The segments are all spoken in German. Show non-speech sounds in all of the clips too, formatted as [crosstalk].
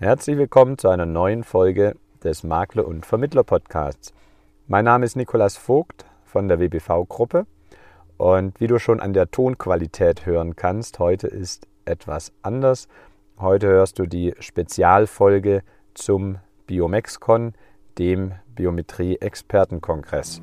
Herzlich willkommen zu einer neuen Folge des Makler- und Vermittler-Podcasts. Mein Name ist Nikolas Vogt von der WBV-Gruppe und wie du schon an der Tonqualität hören kannst, heute ist etwas anders. Heute hörst du die Spezialfolge zum Biomexcon, dem Biometrie-Expertenkongress.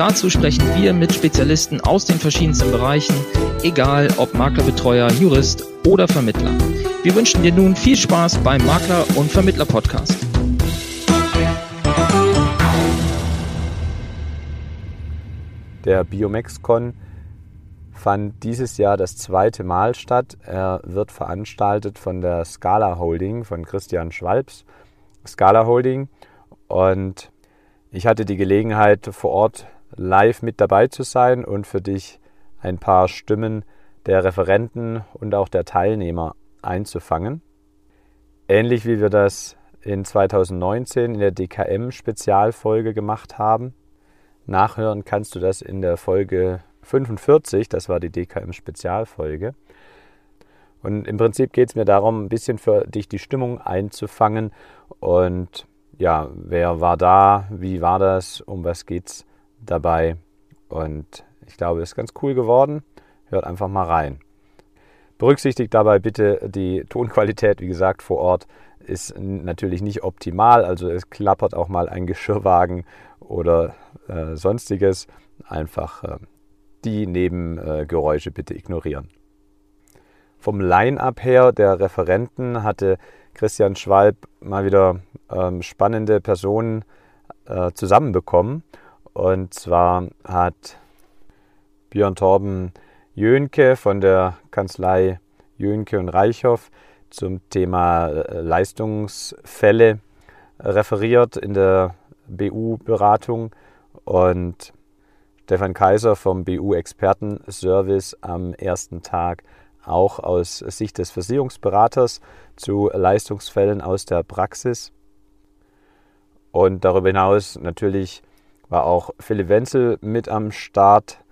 Dazu sprechen wir mit Spezialisten aus den verschiedensten Bereichen, egal ob Maklerbetreuer, Jurist oder Vermittler. Wir wünschen dir nun viel Spaß beim Makler- und Vermittler-Podcast. Der Biomexcon fand dieses Jahr das zweite Mal statt. Er wird veranstaltet von der Scala Holding, von Christian Schwalbs Scala Holding. Und ich hatte die Gelegenheit, vor Ort live mit dabei zu sein und für dich ein paar Stimmen der Referenten und auch der Teilnehmer einzufangen. Ähnlich wie wir das in 2019 in der DKM-Spezialfolge gemacht haben. Nachhören kannst du das in der Folge 45, das war die DKM-Spezialfolge. Und im Prinzip geht es mir darum, ein bisschen für dich die Stimmung einzufangen. Und ja, wer war da, wie war das, um was geht's dabei? Und ich glaube, es ist ganz cool geworden. Hört einfach mal rein. Berücksichtigt dabei bitte die Tonqualität, wie gesagt, vor Ort ist natürlich nicht optimal. Also es klappert auch mal ein Geschirrwagen oder äh, sonstiges. Einfach äh, die Nebengeräusche bitte ignorieren. Vom Line-up her der Referenten hatte Christian Schwalb mal wieder ähm, spannende Personen äh, zusammenbekommen. Und zwar hat Björn Torben Jönke von der Kanzlei Jönke und Reichhoff zum Thema äh, Leistungsfälle referiert in der BU-Beratung und Stefan Kaiser vom BU-Expertenservice am ersten Tag auch aus Sicht des Versicherungsberaters zu Leistungsfällen aus der Praxis. Und darüber hinaus natürlich war auch Philipp Wenzel mit am Start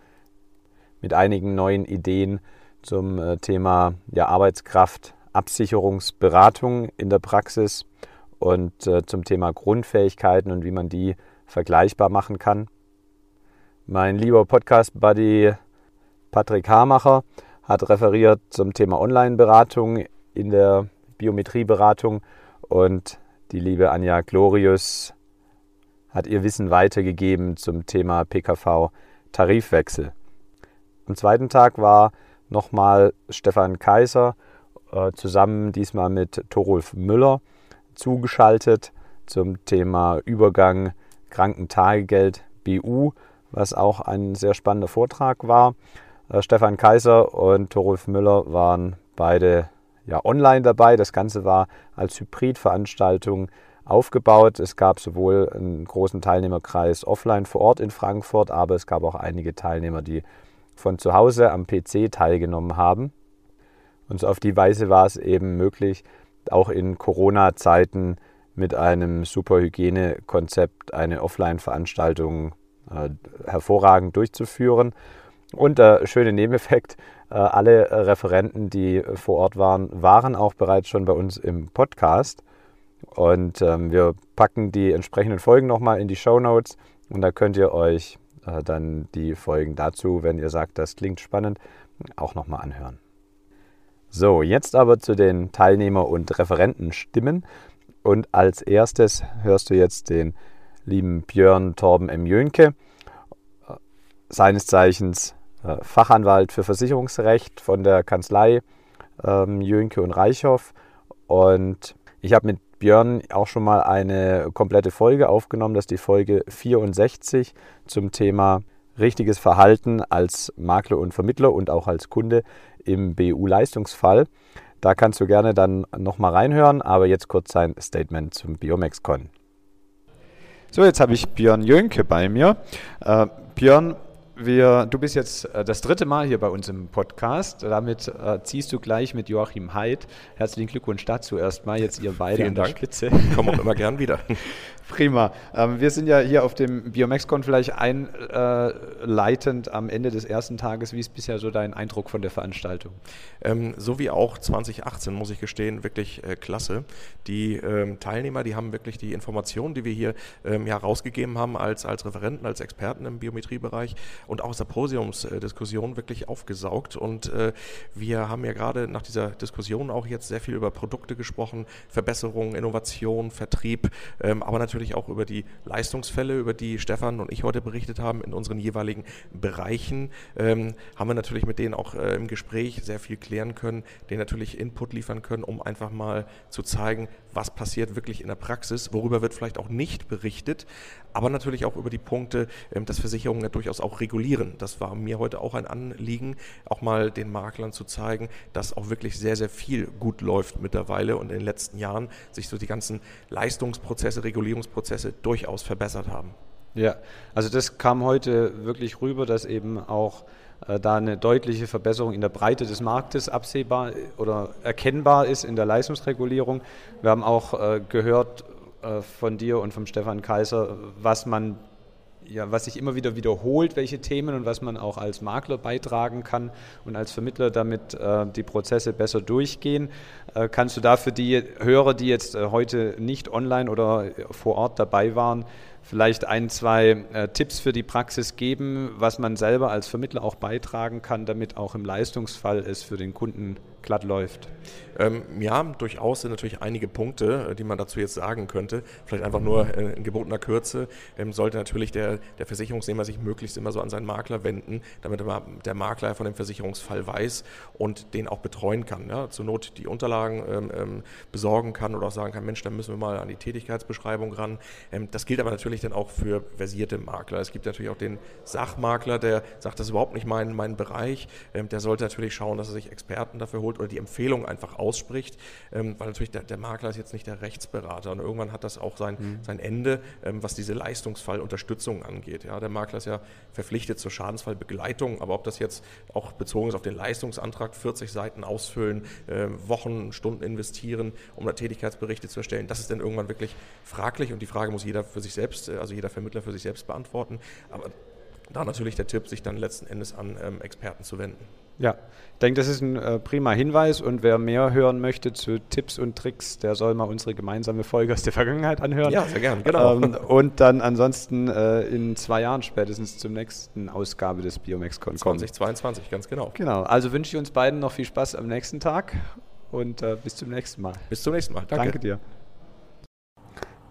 mit einigen neuen Ideen zum äh, Thema ja, Arbeitskraft, Absicherungsberatung in der Praxis und äh, zum Thema Grundfähigkeiten und wie man die vergleichbar machen kann. Mein lieber Podcast-Buddy Patrick Hamacher hat referiert zum Thema Online-Beratung in der Biometrieberatung und die liebe Anja Glorius hat ihr Wissen weitergegeben zum Thema PKV-Tarifwechsel. Am zweiten Tag war nochmal Stefan Kaiser äh, zusammen diesmal mit Torulf Müller zugeschaltet zum Thema Übergang Krankentagegeld BU was auch ein sehr spannender Vortrag war. Äh, Stefan Kaiser und Torulf Müller waren beide ja, online dabei. Das Ganze war als Hybridveranstaltung aufgebaut. Es gab sowohl einen großen Teilnehmerkreis offline vor Ort in Frankfurt, aber es gab auch einige Teilnehmer, die von zu Hause am PC teilgenommen haben. Und so auf die Weise war es eben möglich, auch in Corona-Zeiten mit einem Superhygienekonzept eine Offline-Veranstaltung äh, hervorragend durchzuführen. Und der schöne Nebeneffekt, äh, alle Referenten, die vor Ort waren, waren auch bereits schon bei uns im Podcast. Und ähm, wir packen die entsprechenden Folgen nochmal in die Show Notes und da könnt ihr euch äh, dann die Folgen dazu, wenn ihr sagt, das klingt spannend, auch nochmal anhören. So, jetzt aber zu den Teilnehmer- und Referentenstimmen. Und als erstes hörst du jetzt den lieben Björn Torben M. Jönke, seines Zeichens äh, Fachanwalt für Versicherungsrecht von der Kanzlei ähm, Jönke und Reichhoff. Und ich habe mit Björn auch schon mal eine komplette Folge aufgenommen, das ist die Folge 64 zum Thema richtiges Verhalten als Makler und Vermittler und auch als Kunde im BU-Leistungsfall. Da kannst du gerne dann nochmal reinhören, aber jetzt kurz sein Statement zum BiomexCon. So, jetzt habe ich Björn Jönke bei mir. Äh, Björn, wir, du bist jetzt äh, das dritte Mal hier bei uns im Podcast. Damit äh, ziehst du gleich mit Joachim Heid. Herzlichen Glückwunsch dazu erstmal. Jetzt ihr beide Vielen an der Dank. Spitze. Kommen auch immer gern wieder. [laughs] Prima. Ähm, wir sind ja hier auf dem BiomexCon vielleicht einleitend am Ende des ersten Tages. Wie ist bisher so dein Eindruck von der Veranstaltung? Ähm, so wie auch 2018, muss ich gestehen, wirklich äh, klasse. Die ähm, Teilnehmer, die haben wirklich die Informationen, die wir hier ähm, ja, rausgegeben haben als, als Referenten, als Experten im Biometriebereich und auch aus der Podiumsdiskussion wirklich aufgesaugt. Und äh, wir haben ja gerade nach dieser Diskussion auch jetzt sehr viel über Produkte gesprochen, Verbesserungen, Innovation, Vertrieb, ähm, aber natürlich auch über die Leistungsfälle, über die Stefan und ich heute berichtet haben in unseren jeweiligen Bereichen. Ähm, haben wir natürlich mit denen auch äh, im Gespräch sehr viel klären können, denen natürlich Input liefern können, um einfach mal zu zeigen, was passiert wirklich in der Praxis, worüber wird vielleicht auch nicht berichtet, aber natürlich auch über die Punkte, ähm, dass Versicherungen ja durchaus auch regulieren. Das war mir heute auch ein Anliegen, auch mal den Maklern zu zeigen, dass auch wirklich sehr, sehr viel gut läuft mittlerweile und in den letzten Jahren sich so die ganzen Leistungsprozesse, Regulierungsprozesse durchaus verbessert haben. Ja, also das kam heute wirklich rüber, dass eben auch da eine deutliche Verbesserung in der Breite des Marktes absehbar oder erkennbar ist in der Leistungsregulierung. Wir haben auch äh, gehört äh, von dir und vom Stefan Kaiser, was man ja, was sich immer wieder wiederholt, welche Themen und was man auch als Makler beitragen kann und als Vermittler, damit äh, die Prozesse besser durchgehen. Äh, kannst du da für die Hörer, die jetzt äh, heute nicht online oder vor Ort dabei waren, vielleicht ein, zwei äh, Tipps für die Praxis geben, was man selber als Vermittler auch beitragen kann, damit auch im Leistungsfall es für den Kunden glatt läuft? Ähm, ja, durchaus sind natürlich einige Punkte, äh, die man dazu jetzt sagen könnte. Vielleicht einfach nur äh, in gebotener Kürze ähm, sollte natürlich der, der Versicherungsnehmer sich möglichst immer so an seinen Makler wenden, damit der Makler von dem Versicherungsfall weiß und den auch betreuen kann. Ja? Zur Not die Unterlagen ähm, ähm, besorgen kann oder auch sagen kann, Mensch, dann müssen wir mal an die Tätigkeitsbeschreibung ran. Ähm, das gilt aber natürlich dann auch für versierte Makler. Es gibt natürlich auch den Sachmakler, der sagt, das ist überhaupt nicht mein, mein Bereich. Ähm, der sollte natürlich schauen, dass er sich Experten dafür holt oder die Empfehlung einfach ausspricht, ähm, weil natürlich der, der, Makler ist jetzt nicht der Rechtsberater und irgendwann hat das auch sein, mhm. sein Ende, ähm, was diese Leistungsfallunterstützung angeht. Ja, der Makler ist ja verpflichtet zur Schadensfallbegleitung, aber ob das jetzt auch bezogen ist auf den Leistungsantrag, 40 Seiten ausfüllen, äh, Wochen, Stunden investieren, um da Tätigkeitsberichte zu erstellen, das ist dann irgendwann wirklich fraglich und die Frage muss jeder für sich selbst, äh, also jeder Vermittler für sich selbst beantworten. Aber da natürlich der Tipp, sich dann letzten Endes an ähm, Experten zu wenden. Ja, ich denke, das ist ein äh, prima Hinweis und wer mehr hören möchte zu Tipps und Tricks, der soll mal unsere gemeinsame Folge aus der Vergangenheit anhören. Ja, sehr gerne, genau. Ähm, und dann ansonsten äh, in zwei Jahren spätestens zur nächsten Ausgabe des BiomexCon kommen. 2022, ganz genau. Genau, also wünsche ich uns beiden noch viel Spaß am nächsten Tag und äh, bis zum nächsten Mal. Bis zum nächsten Mal, danke. Danke dir.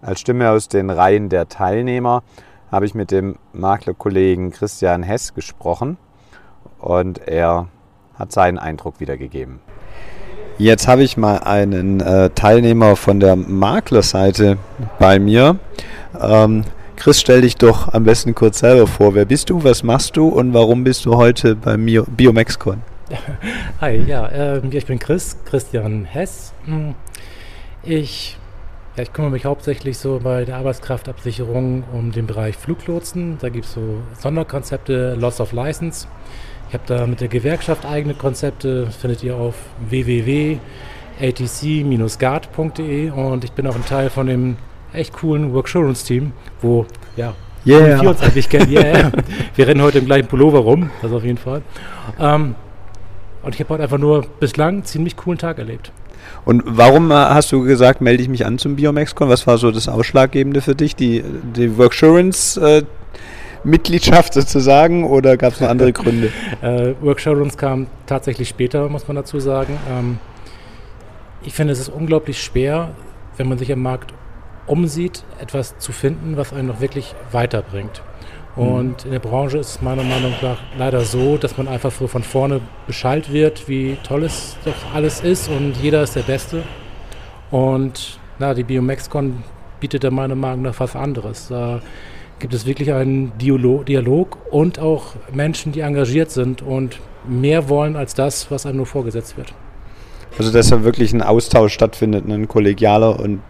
Als Stimme aus den Reihen der Teilnehmer habe ich mit dem Maklerkollegen Christian Hess gesprochen und er hat seinen Eindruck wiedergegeben. Jetzt habe ich mal einen äh, Teilnehmer von der Maklerseite bei mir. Ähm, Chris, stell dich doch am besten kurz selber vor. Wer bist du, was machst du und warum bist du heute beim BiomexCon? [laughs] Hi, ja, äh, ich bin Chris, Christian Hess. Hm, ich, ja, ich kümmere mich hauptsächlich so bei der Arbeitskraftabsicherung um den Bereich Fluglotsen. Da gibt es so Sonderkonzepte, Loss of License. Ich habe da mit der Gewerkschaft eigene Konzepte, das findet ihr auf www.atc-guard.de und ich bin auch ein Teil von dem echt coolen Worksurance-Team, wo ja, yeah. wir uns eigentlich kennen. Yeah. [laughs] wir rennen heute im gleichen Pullover rum, das auf jeden Fall. Ähm, und ich habe heute einfach nur bislang einen ziemlich coolen Tag erlebt. Und warum äh, hast du gesagt, melde ich mich an zum BiomexCon? Was war so das Ausschlaggebende für dich? Die, die Worksurance Mitgliedschaft sozusagen oder gab es noch andere [laughs] Gründe? äh, Workshowrooms kam tatsächlich später, muss man dazu sagen. Ähm, ich finde, es ist unglaublich schwer, wenn man sich am Markt umsieht, etwas zu finden, was einen noch wirklich weiterbringt. Mhm. Und in der Branche ist es meiner Meinung nach leider so, dass man einfach so von vorne Bescheid wird, wie toll es doch alles ist und jeder ist der Beste. Und na, die BioMaxCon bietet da meiner Meinung nach was anderes. Da gibt es wirklich einen Dialog und auch Menschen, die engagiert sind und mehr wollen als das, was einem nur vorgesetzt wird. Also dass da wirklich ein Austausch stattfindet, ein kollegialer und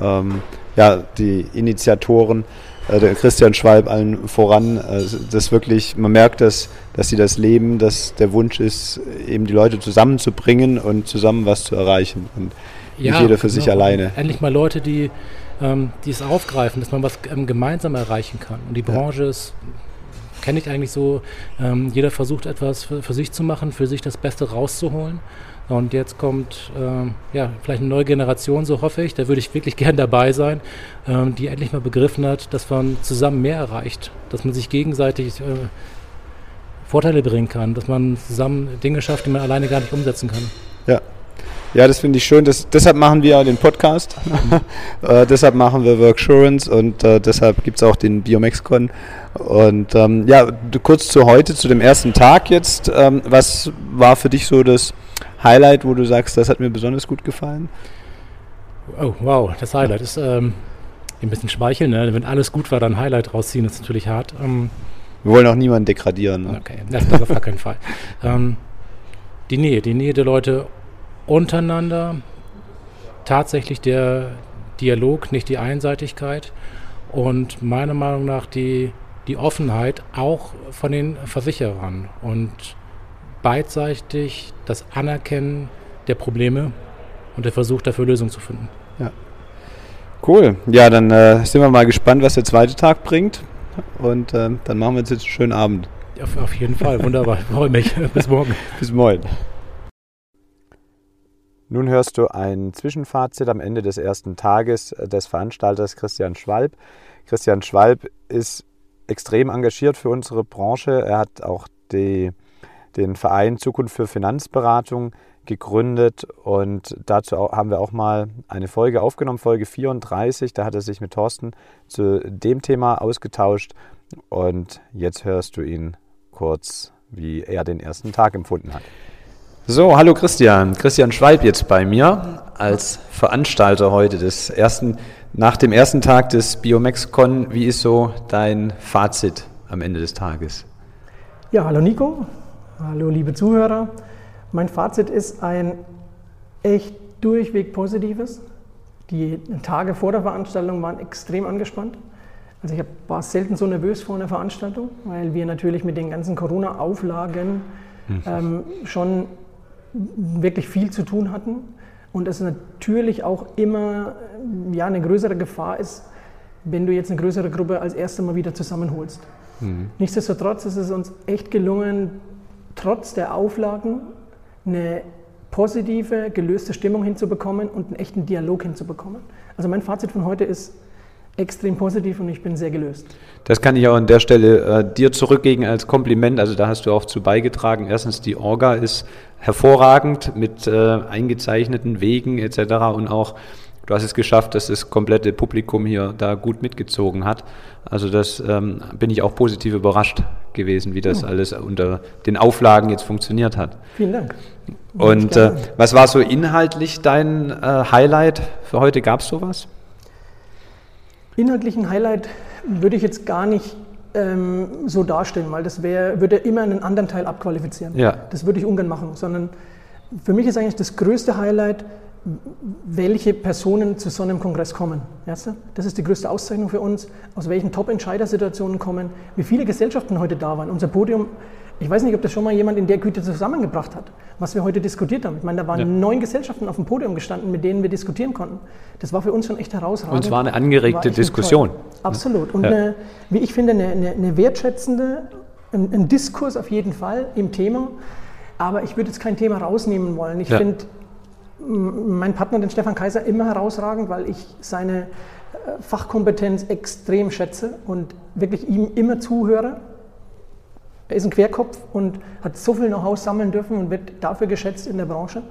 ähm, ja, die Initiatoren äh, der Christian Schwalb allen voran. Also das wirklich, man merkt, dass, dass sie das leben, dass der Wunsch ist, eben die Leute zusammenzubringen und zusammen was zu erreichen. Und ja, nicht jeder für genau. sich alleine. Endlich mal Leute, die, ähm, die es aufgreifen, dass man was ähm, gemeinsam erreichen kann. Und die Branche ja. ist kenne ich eigentlich so, ähm, jeder versucht etwas für, für, sich zu machen, für sich das Beste rauszuholen. Und jetzt kommt ähm, ja, vielleicht eine neue Generation, so hoffe ich, da würde ich wirklich [laughs] gern dabei sein, ähm, die endlich mal begriffen hat, dass man zusammen mehr erreicht, dass man sich gegenseitig äh, Vorteile bringen kann, dass man zusammen Dinge schafft, die man alleine gar nicht umsetzen kann. Ja, ja, das finde ich schön. Das, deshalb machen wir den Podcast. [laughs] äh, deshalb machen wir Worksurance und äh, deshalb gibt es auch den BiomexCon. Und ähm, ja, kurz zu heute, zu dem ersten Tag jetzt. Ähm, was war für dich so das Highlight, wo du sagst, das hat mir besonders gut gefallen? Oh, wow, das Highlight ist ähm, ein bisschen schmeicheln. Ne? Wenn alles gut war, dann Highlight rausziehen, ist natürlich hart. Ähm, wir wollen auch niemanden degradieren. Ne? Okay, das ist auf gar keinen Fall. Ähm, die Nähe, die Nähe der Leute untereinander, tatsächlich der Dialog, nicht die Einseitigkeit und meiner Meinung nach die, die Offenheit auch von den Versicherern und beidseitig das Anerkennen der Probleme und der Versuch dafür Lösungen zu finden. Ja. Cool. Ja, dann äh, sind wir mal gespannt, was der zweite Tag bringt. Und äh, dann machen wir uns jetzt einen schönen Abend. Auf, auf jeden Fall. Wunderbar. Freue mich. [laughs] Bis morgen. Bis morgen. Nun hörst du ein Zwischenfazit am Ende des ersten Tages des Veranstalters Christian Schwalb. Christian Schwalb ist extrem engagiert für unsere Branche. Er hat auch die, den Verein Zukunft für Finanzberatung gegründet und dazu haben wir auch mal eine Folge aufgenommen, Folge 34. Da hat er sich mit Thorsten zu dem Thema ausgetauscht und jetzt hörst du ihn kurz, wie er den ersten Tag empfunden hat. So, hallo Christian. Christian Schwalb jetzt bei mir als Veranstalter heute des ersten, nach dem ersten Tag des BiomexCon. Wie ist so dein Fazit am Ende des Tages? Ja, hallo Nico. Hallo liebe Zuhörer. Mein Fazit ist ein echt durchweg positives. Die Tage vor der Veranstaltung waren extrem angespannt. Also ich war selten so nervös vor einer Veranstaltung, weil wir natürlich mit den ganzen Corona-Auflagen mhm. ähm, schon wirklich viel zu tun hatten und es natürlich auch immer ja, eine größere Gefahr ist, wenn du jetzt eine größere Gruppe als erste Mal wieder zusammenholst. Mhm. Nichtsdestotrotz ist es uns echt gelungen, trotz der Auflagen eine positive, gelöste Stimmung hinzubekommen und einen echten Dialog hinzubekommen. Also mein Fazit von heute ist, extrem positiv und ich bin sehr gelöst. Das kann ich auch an der Stelle äh, dir zurückgeben als Kompliment. Also da hast du auch zu beigetragen. Erstens, die Orga ist hervorragend mit äh, eingezeichneten Wegen etc. Und auch du hast es geschafft, dass das komplette Publikum hier da gut mitgezogen hat. Also das ähm, bin ich auch positiv überrascht gewesen, wie das oh. alles unter den Auflagen jetzt funktioniert hat. Vielen Dank. Und äh, was war so inhaltlich dein äh, Highlight für heute? Gab es sowas? Inhaltlichen Highlight würde ich jetzt gar nicht ähm, so darstellen, weil das wär, würde immer einen anderen Teil abqualifizieren. Ja. Das würde ich ungern machen, sondern für mich ist eigentlich das größte Highlight, welche Personen zu so einem Kongress kommen. Das ist die größte Auszeichnung für uns, aus welchen Top-Entscheidersituationen kommen, wie viele Gesellschaften heute da waren. Unser Podium ich weiß nicht, ob das schon mal jemand in der Güte zusammengebracht hat, was wir heute diskutiert haben. Ich meine, da waren ja. neun Gesellschaften auf dem Podium gestanden, mit denen wir diskutieren konnten. Das war für uns schon echt herausragend. Und es war eine angeregte war Diskussion. Absolut. Und ja. eine, wie ich finde, eine, eine, eine wertschätzende, ein, ein, Diskurs auf jeden Fall im Thema. Aber ich würde jetzt kein Thema rausnehmen wollen. Ich ja. finde meinen Partner, den Stefan Kaiser, immer herausragend, weil ich seine äh, Fachkompetenz extrem schätze und wirklich ihm immer zuhöre er ist ein Querkopf und hat so viel Know-how sammeln dürfen und wird dafür geschätzt in der Branche.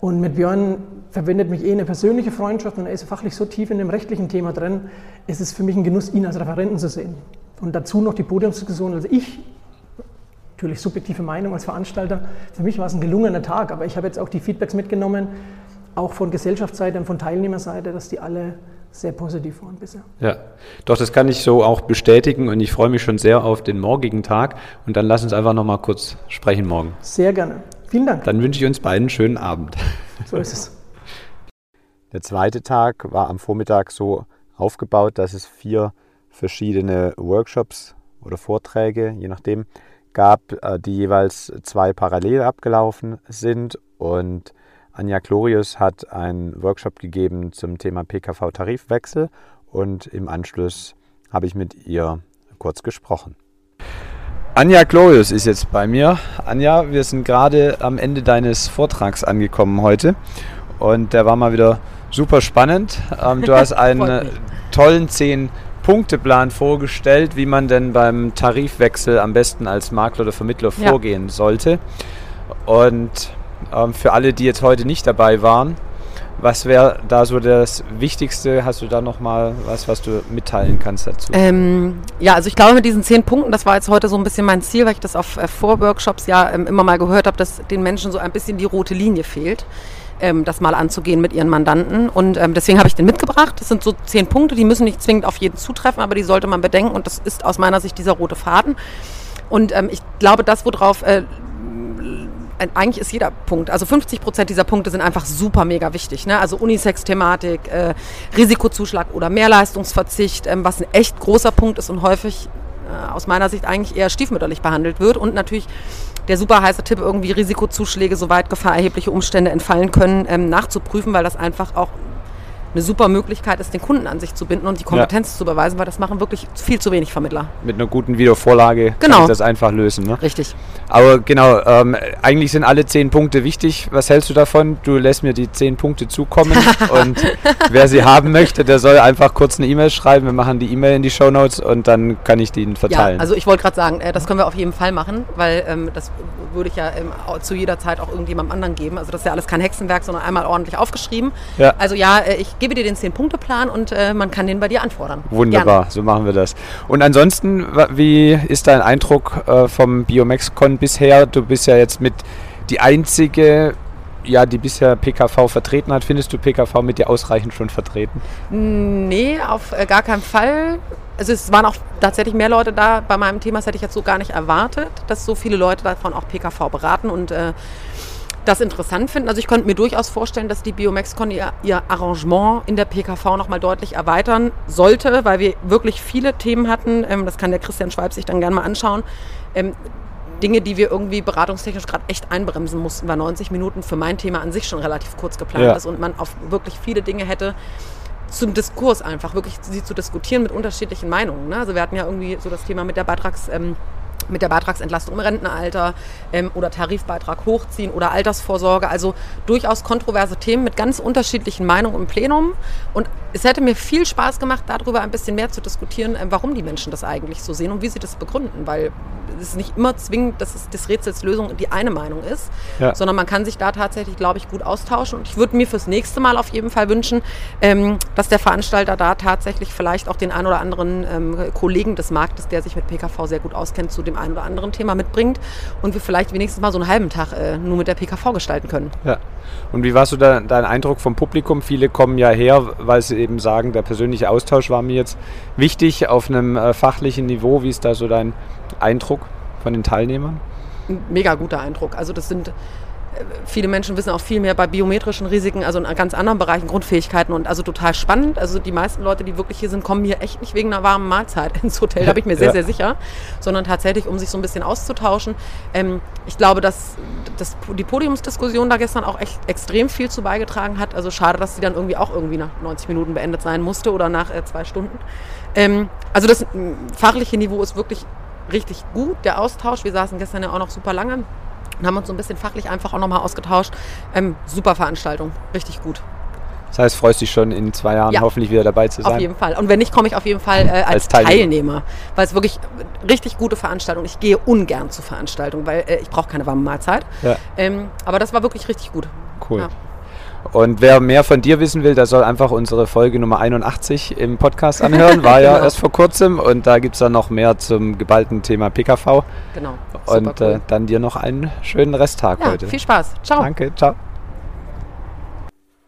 Und mit Björn verbindet mich eh eine persönliche Freundschaft und er ist fachlich so tief in dem rechtlichen Thema drin, es ist für mich ein Genuss, ihn als Referenten zu sehen. Und dazu noch die Podiumsdiskussion. Also ich, natürlich subjektive Meinung als Veranstalter, für mich war es ein gelungener Tag, aber ich habe jetzt auch die Feedbacks mitgenommen, auch von Gesellschaftsseite und von Teilnehmerseite, dass die alle sehr positiv waren bisher. Ja, doch, das kann ich so auch bestätigen und ich freue mich schon sehr auf den morgigen Tag. Und dann lass uns einfach nochmal kurz sprechen morgen. Sehr gerne. Vielen Dank. Dann wünsche ich uns beiden einen schönen Abend. So ist es. Der zweite Tag war am Vormittag so aufgebaut, dass es vier verschiedene Workshops oder Vorträge, je nachdem, gab, äh, die jeweils zwei parallel abgelaufen sind. Und Anja Glorius hat einen Workshop gegeben zum Thema PKV-Tarifwechsel und im Anschluss habe ich mit ihr kurz gesprochen. Anja Glorius ist jetzt bei mir. Anja, wir sind gerade am Ende deines Vortrags angekommen heute und der war mal wieder super spannend. Ähm, du hast [laughs] einen tollen zehn Punkteplan vorgestellt, wie man denn beim Tarifwechsel am besten als Makler oder Vermittler ja. vorgehen sollte. Und ähm, für alle, die jetzt heute nicht dabei waren, was wäre da so das Wichtigste? Hast du da noch mal was, was du mitteilen kannst dazu? Ähm, ja, also ich glaube mit diesen zehn Punkten, das war jetzt heute so ein bisschen mein Ziel, weil ich das auf äh, Vorworkshops ja ähm, immer mal gehört habe, dass den Menschen so ein bisschen die rote Linie fehlt ähm, das mal anzugehen mit ihren Mandanten. Und ähm, deswegen habe ich den mitgebracht. Das sind so zehn Punkte, die müssen nicht zwingend auf jeden zutreffen, aber die sollte man bedenken. Und das ist aus meiner Sicht dieser rote Faden. Und ähm, ich glaube, das, worauf äh, eigentlich ist jeder Punkt, also 50 Prozent dieser Punkte sind einfach super mega wichtig. Ne? Also Unisex-Thematik, äh, Risikozuschlag oder Mehrleistungsverzicht, ähm, was ein echt großer Punkt ist und häufig äh, aus meiner Sicht eigentlich eher stiefmütterlich behandelt wird. Und natürlich der super heiße Tipp, irgendwie Risikozuschläge, soweit gefahrerhebliche Umstände entfallen können, ähm, nachzuprüfen, weil das einfach auch eine super Möglichkeit ist, den Kunden an sich zu binden und die Kompetenz ja. zu beweisen, weil das machen wirklich viel zu wenig Vermittler. Mit einer guten Videovorlage genau. kann ich das einfach lösen. Ne? Richtig. Aber genau, ähm, eigentlich sind alle zehn Punkte wichtig. Was hältst du davon? Du lässt mir die zehn Punkte zukommen [laughs] und wer sie haben möchte, der soll einfach kurz eine E-Mail schreiben. Wir machen die E-Mail in die Show Notes und dann kann ich die verteilen. Ja, also ich wollte gerade sagen, äh, das können wir auf jeden Fall machen, weil ähm, das würde ich ja ähm, zu jeder Zeit auch irgendjemandem anderen geben. Also das ist ja alles kein Hexenwerk, sondern einmal ordentlich aufgeschrieben. Ja. Also ja, äh, ich gebe gebe dir den 10-Punkte-Plan und äh, man kann den bei dir anfordern. Wunderbar, Gerne. so machen wir das. Und ansonsten, wie ist dein Eindruck äh, vom BiomexCon bisher? Du bist ja jetzt mit die einzige ja, die bisher PKV vertreten hat. Findest du PKV mit dir ausreichend schon vertreten? Nee, auf äh, gar keinen Fall. Also es waren auch tatsächlich mehr Leute da bei meinem Thema, das hätte ich jetzt so gar nicht erwartet, dass so viele Leute davon auch PKV beraten und äh, das interessant finden. Also ich könnte mir durchaus vorstellen, dass die Biomexcon ihr, ihr Arrangement in der PKV nochmal deutlich erweitern sollte, weil wir wirklich viele Themen hatten. Ähm, das kann der Christian Schweib sich dann gerne mal anschauen. Ähm, Dinge, die wir irgendwie beratungstechnisch gerade echt einbremsen mussten, weil 90 Minuten für mein Thema an sich schon relativ kurz geplant ja. ist und man auf wirklich viele Dinge hätte zum Diskurs einfach, wirklich sie zu diskutieren mit unterschiedlichen Meinungen. Ne? Also wir hatten ja irgendwie so das Thema mit der Beitrags... Ähm, mit der Beitragsentlastung im Rentenalter ähm, oder Tarifbeitrag hochziehen oder Altersvorsorge. Also durchaus kontroverse Themen mit ganz unterschiedlichen Meinungen im Plenum. Und es hätte mir viel Spaß gemacht, darüber ein bisschen mehr zu diskutieren, äh, warum die Menschen das eigentlich so sehen und wie sie das begründen. Weil es ist nicht immer zwingend, dass es des Rätsels Lösung die eine Meinung ist, ja. sondern man kann sich da tatsächlich, glaube ich, gut austauschen. Und ich würde mir fürs nächste Mal auf jeden Fall wünschen, ähm, dass der Veranstalter da tatsächlich vielleicht auch den ein oder anderen ähm, Kollegen des Marktes, der sich mit PKV sehr gut auskennt, zu dem dem einen oder anderen Thema mitbringt und wir vielleicht wenigstens mal so einen halben Tag äh, nur mit der PKV gestalten können. Ja. Und wie warst du da, dein Eindruck vom Publikum? Viele kommen ja her, weil sie eben sagen, der persönliche Austausch war mir jetzt wichtig auf einem äh, fachlichen Niveau. Wie ist da so dein Eindruck von den Teilnehmern? Ein mega guter Eindruck. Also das sind viele Menschen wissen auch viel mehr bei biometrischen Risiken, also in ganz anderen Bereichen, Grundfähigkeiten und also total spannend. Also die meisten Leute, die wirklich hier sind, kommen hier echt nicht wegen einer warmen Mahlzeit ins Hotel, da bin ich mir sehr, ja. sehr sicher, sondern tatsächlich, um sich so ein bisschen auszutauschen. Ähm, ich glaube, dass, dass die Podiumsdiskussion da gestern auch echt extrem viel zu beigetragen hat. Also schade, dass sie dann irgendwie auch irgendwie nach 90 Minuten beendet sein musste oder nach äh, zwei Stunden. Ähm, also das fachliche Niveau ist wirklich richtig gut, der Austausch. Wir saßen gestern ja auch noch super lange und haben uns so ein bisschen fachlich einfach auch nochmal ausgetauscht. Ähm, super Veranstaltung, richtig gut. Das heißt, freust dich schon in zwei Jahren ja, hoffentlich wieder dabei zu sein? Auf jeden Fall. Und wenn nicht, komme ich auf jeden Fall äh, als, als, Teilnehmer. Teilnehmer. Weil es wirklich richtig gute Veranstaltung. Ich gehe ungern zu Veranstaltungen, weil äh, ich brauche keine warme Mahlzeit. Ja. Ähm, aber das war wirklich richtig gut. Cool. Ja. Und wer mehr von dir wissen will, der soll einfach unsere Folge Nummer 81 im Podcast anhören. War ja [laughs] genau. erst vor kurzem und da gibt es dann noch mehr zum geballten Thema PKV. Genau. Super und cool. äh, dann dir noch einen schönen Resttag ja, heute. Viel Spaß. Ciao. Danke, ciao.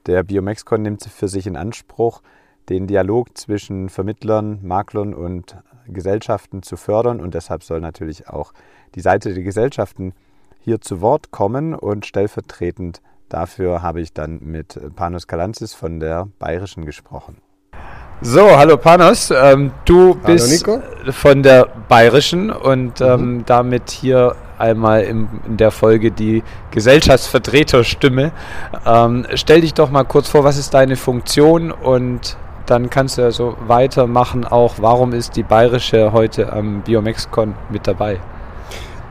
Der Biomexcon nimmt für sich in Anspruch, den Dialog zwischen Vermittlern, Maklern und Gesellschaften zu fördern und deshalb soll natürlich auch die Seite der Gesellschaften hier zu Wort kommen und stellvertretend Dafür habe ich dann mit Panos Kalanzis von der Bayerischen gesprochen. So, hallo Panos. Ähm, du Hallo, bist Nico. von der Bayerischen und ähm, damit hier einmal im, in der Folge die Gesellschaftsvertreterstimme. Ähm, stell dich doch mal kurz vor, was ist deine Funktion und dann kannst du ja so weitermachen auch, warum ist die Bayerische heute am Biomexcon mit dabei?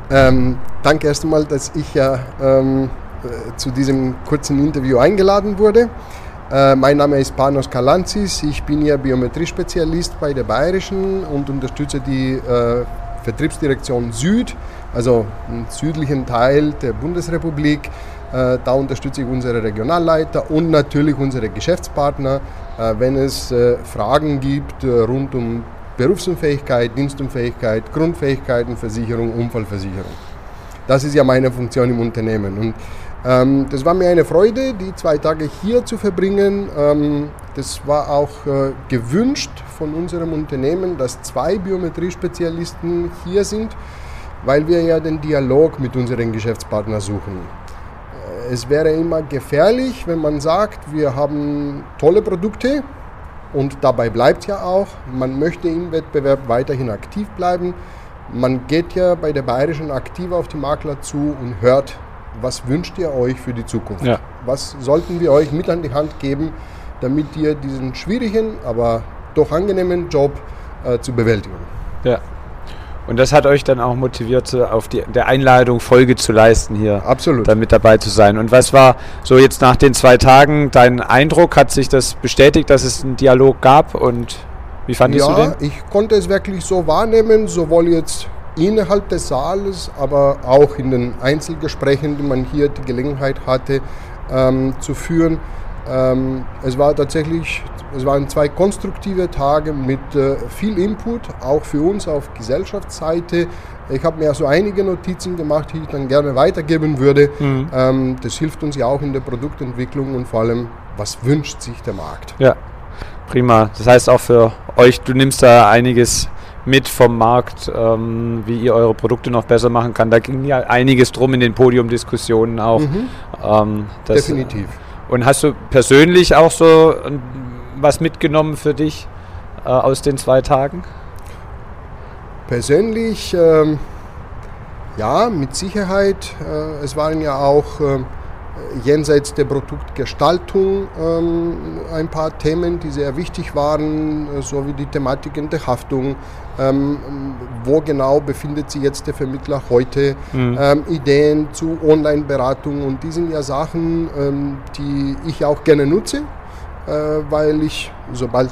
Ähm, danke erst einmal, dass ich ja ähm, äh, zu diesem kurzen Interview eingeladen wurde. Äh, mein Name ist Panos Kalantzis, ich bin ja Biometriespezialist bei der Bayerischen und unterstütze die äh, Vertriebsdirektion Süd, also im südlichen Teil der Bundesrepublik. Äh, da unterstütze ich unsere Regionalleiter und natürlich unsere Geschäftspartner, äh, wenn es äh, Fragen gibt äh, rund um Berufsunfähigkeit, Dienstunfähigkeit, Grundfähigkeitenversicherung, Unfallversicherung. Das ist ja meine Funktion im Unternehmen. Und ähm, das war mir eine Freude, die zwei Tage hier zu verbringen. Ähm, das war auch äh, gewünscht von unserem Unternehmen, dass zwei Biometriespezialisten hier sind, weil wir ja den Dialog mit unseren Geschäftspartnern suchen. Äh, Es wäre immer gefährlich, wenn man sagt, wir haben tolle Produkte und dabei bleibt ja auch, man möchte im Wettbewerb weiterhin aktiv bleiben. Man geht ja bei der Bayerischen aktiv auf die Makler zu und hört, was wünscht ihr euch für die Zukunft? Ja. Was sollten wir euch mit an die Hand geben, damit ihr diesen schwierigen, aber doch angenehmen Job äh, zu bewältigen? Ja. Und das hat euch dann auch motiviert, auf die, der Einladung Folge zu leisten hier. Absolut. da mit dabei zu sein. Und was war so jetzt nach den zwei Tagen dein Eindruck? Hat sich das bestätigt, dass es einen Dialog gab? Und wie fandest ja, du den? ich konnte es wirklich so wahrnehmen, sowohl jetzt innerhalb des Saales, aber auch in den Einzelgesprächen, die man hier die Gelegenheit hatte ähm, zu führen. Ähm, es war tatsächlich, es waren zwei konstruktive Tage mit äh, viel Input, auch für uns auf Gesellschaftsseite. Ich habe mir so einige Notizen gemacht, die ich dann gerne weitergeben würde. Ähm, das hilft uns ja auch in der Produktentwicklung und vor allem, was wünscht sich der Markt? Ja, prima. Das heißt auch für euch, du nimmst da einiges mit vom Markt, ähm, wie ihr eure Produkte noch besser machen kann. Da ging ja einiges drum in den Podiumdiskussionen auch. Ähm, das, Definitiv. Und hast du persönlich auch so ähm, was mitgenommen für dich äh, aus den zwei Tagen? Persönlich, ähm, ja, mit Sicherheit. Äh, es waren ja auch äh, jenseits der Produktgestaltung ähm, ein paar Themen, die sehr wichtig waren, äh, so wie die Thematiken der Haftung. Ähm, wo genau befindet sich jetzt der Vermittler heute? Ähm, Ideen zu Online-Beratung und die sind ja Sachen, ähm, die ich auch gerne nutze, äh, weil ich sobald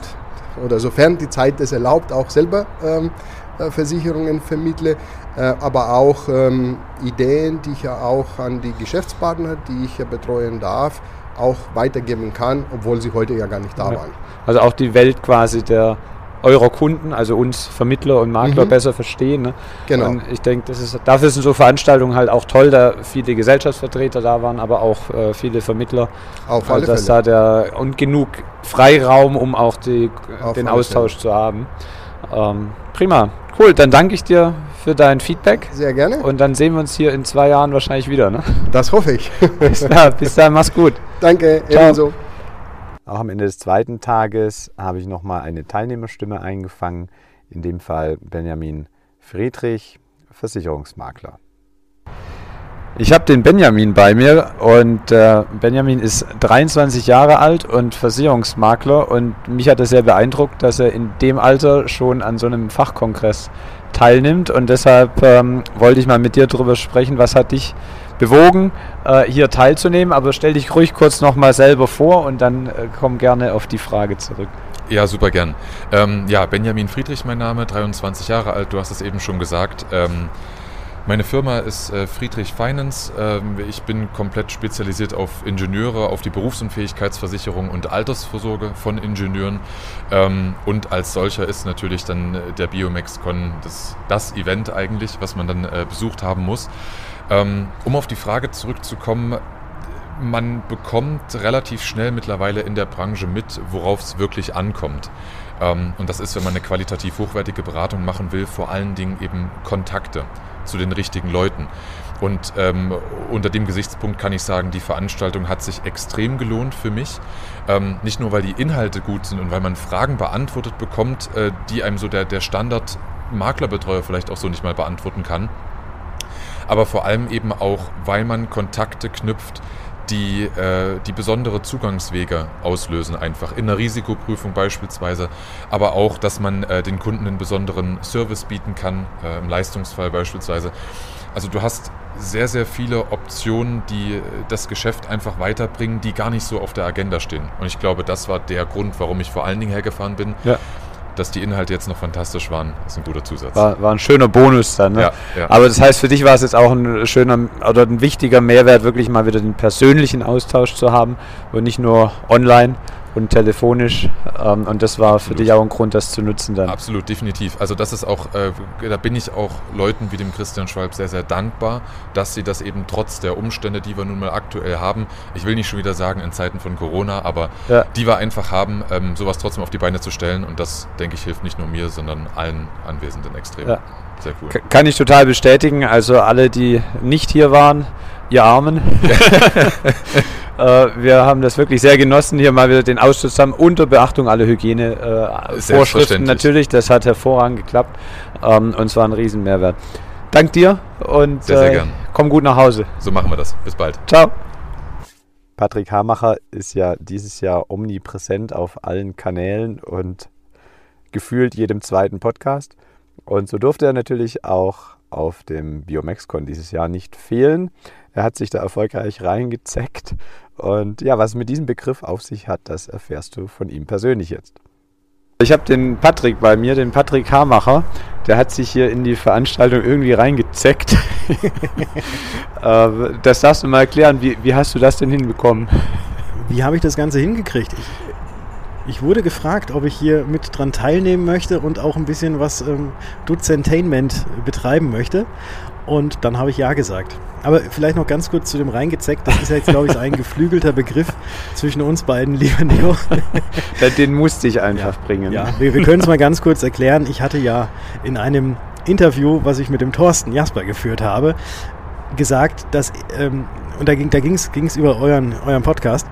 oder sofern die Zeit es erlaubt, auch selber ähm, äh, Versicherungen vermittle, aber auch ähm, Ideen, die ich ja auch an die Geschäftspartner, die ich ja betreuen darf, auch weitergeben kann, obwohl sie heute ja gar nicht da Ja. waren. Also auch die Welt quasi der eurer Kunden, also uns Vermittler und Makler Mhm. besser verstehen. Ne? Genau. Und ich denke, das ist, dafür sind so Veranstaltungen halt auch toll, da viele Gesellschaftsvertreter da waren, aber auch äh, viele Vermittler. Auf Also alle dass Fälle. da der und genug Freiraum, um auch die, Auf den Austausch zu haben. Ähm, prima, cool. Dann danke ich dir für dein Feedback Sehr gerne. und dann sehen wir uns hier in zwei Jahren wahrscheinlich wieder. Ne? das hoffe ich. [laughs] Ja, bis dann, mach's gut. Danke, Ciao. ebenso. Auch am Ende des zweiten Tages habe ich nochmal eine Teilnehmerstimme eingefangen, in dem Fall Benjamin Friedrich, Versicherungsmakler. Ich habe den Benjamin bei mir und äh, Benjamin ist 23 Jahre alt und Versicherungsmakler und mich hat es sehr beeindruckt, dass er in dem Alter schon an so einem Fachkongress teilnimmt und deshalb ähm, wollte ich mal mit dir darüber sprechen, was hat dich bewogen, äh, hier teilzunehmen, aber stell dich ruhig kurz nochmal selber vor und dann äh, komm gerne auf die Frage zurück. Ja, super gern. Ähm, ja, Benjamin Friedrich mein Name, 23 Jahre alt, du hast es eben schon gesagt. Ähm, meine Firma ist äh, Friedrich Finance. Ähm, ich bin komplett spezialisiert auf Ingenieure, auf die Berufsunfähigkeitsversicherung und Altersvorsorge von Ingenieuren. Ähm, und als solcher ist natürlich dann äh, der BiomexCon das, das Event eigentlich, was man dann äh, besucht haben muss. Ähm, um auf die Frage zurückzukommen, man bekommt relativ schnell mittlerweile in der Branche mit, worauf es wirklich ankommt. Und das ist, wenn man eine qualitativ hochwertige Beratung machen will, vor allen Dingen eben Kontakte zu den richtigen Leuten. Und ähm, unter dem Gesichtspunkt kann ich sagen, die Veranstaltung hat sich extrem gelohnt für mich. Ähm, nicht nur, weil die Inhalte gut sind und weil man Fragen beantwortet bekommt, äh, die einem so der, der Standard-Maklerbetreuer vielleicht auch so nicht mal beantworten kann. Aber vor allem eben auch, weil man Kontakte knüpft, die, äh, die besondere Zugangswege auslösen, einfach in der Risikoprüfung beispielsweise, aber auch, dass man äh, den Kunden einen besonderen Service bieten kann, äh, im Leistungsfall beispielsweise. Also du hast sehr, sehr viele Optionen, die das Geschäft einfach weiterbringen, die gar nicht so auf der Agenda stehen. Und ich glaube, das war der Grund, warum ich vor allen Dingen hergefahren bin. Ja dass die Inhalte jetzt noch fantastisch waren, ist ein guter Zusatz. War, war ein schöner Bonus dann. Ne? Ja, ja. Aber das heißt, für dich war es jetzt auch ein schöner oder ein wichtiger Mehrwert, wirklich mal wieder den persönlichen Austausch zu haben und nicht nur online und telefonisch. Ähm, und das war für dich auch ein Grund, das zu nutzen dann. Absolut, definitiv. Also das ist auch, äh, da bin ich auch Leuten wie dem Christian Schwalb sehr, sehr dankbar, dass sie das eben trotz der Umstände, die wir nun mal aktuell haben, ich will nicht schon wieder sagen in Zeiten von Corona, aber ja. die wir einfach haben, ähm, sowas trotzdem auf die Beine zu stellen. Und das, denke ich, hilft nicht nur mir, sondern allen Anwesenden extrem. Ja. Sehr cool. Kann ich total bestätigen. Also alle, die nicht hier waren, ihr Armen. [laughs] Äh, wir haben das wirklich sehr genossen, hier mal wieder den Ausschuss haben, unter Beachtung aller Hygienevorschriften äh, natürlich. Das hat hervorragend geklappt ähm, und es war ein Riesenmehrwert. Dank dir und sehr, sehr äh, komm gut nach Hause. So machen wir das. Bis bald. Ciao. Patrick Hamacher ist ja dieses Jahr omnipräsent auf allen Kanälen und gefühlt jedem zweiten Podcast. Und so durfte er natürlich auch auf dem BioMaxCon dieses Jahr nicht fehlen. Er hat sich da erfolgreich reingezeckt und ja, was es mit diesem Begriff auf sich hat, das erfährst du von ihm persönlich jetzt. Ich habe den Patrick bei mir, den Patrick Haarmacher, der hat sich hier in die Veranstaltung irgendwie reingezeckt. [laughs] Äh, das darfst du mal erklären, wie, wie hast du das denn hinbekommen? Wie habe ich das Ganze hingekriegt? Ich, ich wurde gefragt, ob ich hier mit dran teilnehmen möchte und auch ein bisschen was ähm, Duzentainment betreiben möchte. Und dann habe ich Ja gesagt. Aber vielleicht noch ganz kurz zu dem reingezeckt. Das ist ja jetzt, glaube ich, so ein geflügelter Begriff zwischen uns beiden, lieber Nico. Den musste ich einfach ja, bringen. Ja, wir, wir können es mal ganz kurz erklären. Ich hatte ja in einem Interview, was ich mit dem Thorsten Jasper geführt habe, gesagt, dass, ähm, und da ging es da ging's, ging's über euren, euren Podcast,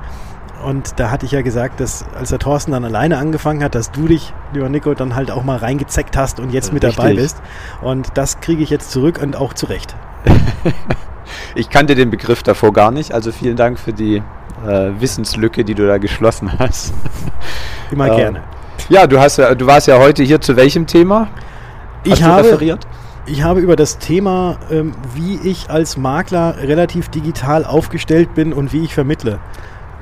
und da hatte ich ja gesagt, dass als der Thorsten dann alleine angefangen hat, dass du dich, lieber Nico, dann halt auch mal reingezeckt hast und jetzt mit Richtig. dabei bist. Und das kriege ich jetzt zurück und auch zurecht. [laughs] ich kannte den Begriff davor gar nicht, also vielen Dank für die äh, Wissenslücke, die du da geschlossen hast. Immer äh, gerne. Ja, du, hast, du warst ja heute hier zu welchem Thema? Hast ich habe, referiert? Ich habe über das Thema, ähm, wie ich als Makler relativ digital aufgestellt bin und wie ich vermittle,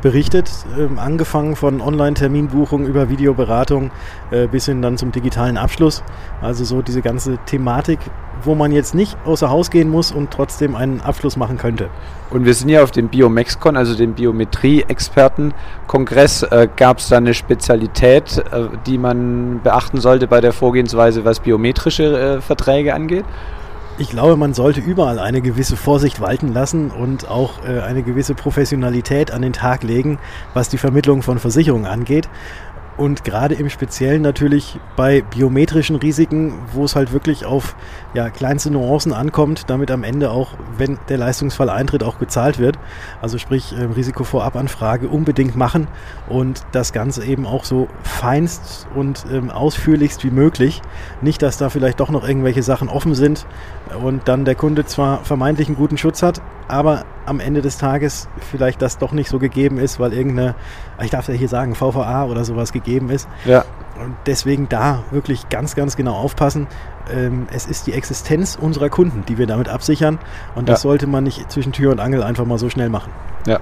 berichtet, äh, angefangen von Online-Terminbuchung über Videoberatung äh, bis hin dann zum digitalen Abschluss. Also so diese ganze Thematik, wo man jetzt nicht außer Haus gehen muss und trotzdem einen Abschluss machen könnte. Und wir sind ja auf dem Biomexcon, also dem Biometrie-Experten-Kongress. Äh, Gab es da eine Spezialität, äh, die man beachten sollte bei der Vorgehensweise, was biometrische äh, Verträge angeht? Ich glaube, man sollte überall eine gewisse Vorsicht walten lassen und auch äh, eine gewisse Professionalität an den Tag legen, was die Vermittlung von Versicherungen angeht. Und gerade im Speziellen natürlich bei biometrischen Risiken, wo es halt wirklich auf ja, kleinste Nuancen ankommt, damit am Ende auch, wenn der Leistungsfall eintritt, auch gezahlt wird. Also sprich äh, Risikovorabanfrage unbedingt machen und das Ganze eben auch so feinst und ähm, ausführlichst wie möglich. Nicht, dass da vielleicht doch noch irgendwelche Sachen offen sind und dann der Kunde zwar vermeintlich einen guten Schutz hat, aber am Ende des Tages vielleicht das doch nicht so gegeben ist, weil irgendeine, ich darf ja hier sagen, VVA oder sowas gegeben ist. Ja. Und deswegen da wirklich ganz, ganz genau aufpassen. Ähm, es ist die Existenz unserer Kunden, die wir damit absichern. Und das ja. sollte man nicht zwischen Tür und Angel einfach mal so schnell machen. Ja,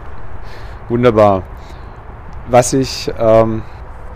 wunderbar. Was ich ähm,